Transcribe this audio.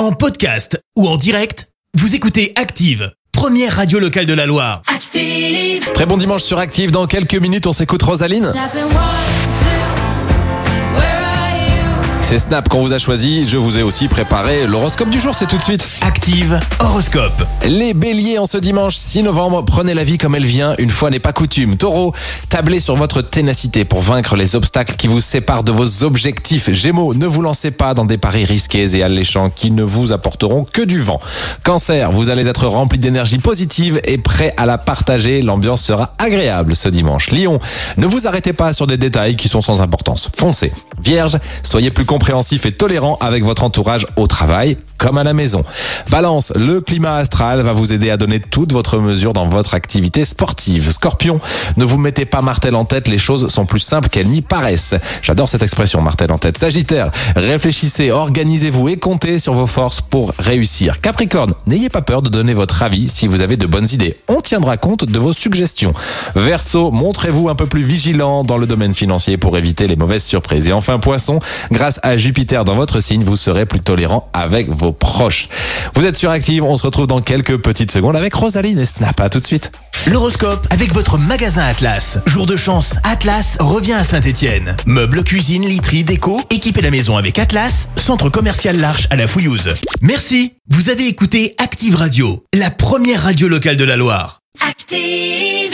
En podcast ou en direct, vous écoutez Active, première radio locale de la Loire. Active. Très bon dimanche sur Active. Dans quelques minutes, on s'écoute Rosaline. I've been one, two, where are you? C'est Snap qu'on vous a choisi. Je vous ai aussi préparé l'horoscope du jour. C'est tout de suite. Active Horoscope. Les béliers en ce dimanche 6 novembre, prenez la vie comme elle vient, une fois n'est pas coutume. Taureau, tablez sur votre ténacité pour vaincre les obstacles qui vous séparent de vos objectifs. Gémeaux, ne vous lancez pas dans des paris risqués et alléchants qui ne vous apporteront que du vent. Cancer, vous allez être rempli d'énergie positive et prêt à la partager. L'ambiance sera agréable ce dimanche. Lion, ne vous arrêtez pas sur des détails qui sont sans importance. Foncez. Vierge, soyez plus compréhensif et tolérant avec votre entourage au travail comme à la maison. Balance, le climat astral va vous aider à donner toute votre mesure dans votre activité sportive. Scorpion, ne vous mettez pas martel en tête, les choses sont plus simples qu'elles n'y paraissent. J'adore cette expression, martel en tête. Sagittaire, réfléchissez, organisez-vous et comptez sur vos forces pour réussir. Capricorne, n'ayez pas peur de donner votre avis si vous avez de bonnes idées. On tiendra compte de vos suggestions. Verseau, montrez-vous un peu plus vigilant dans le domaine financier pour éviter les mauvaises surprises. Et enfin, Poisson, grâce à Jupiter dans votre signe, vous serez plus tolérant avec vos proches. Vous êtes sur Active, on se retrouve dans quelques petites secondes avec Rosaline et Snap. À tout de suite. L'horoscope avec votre magasin Atlas. Jour de chance, Atlas revient à Saint-Étienne. Meubles, cuisine, literie, déco, équipez la maison avec Atlas, centre commercial L'Arche à la Fouillouse. Merci. Vous avez écouté Active Radio, la première radio locale de la Loire. Active.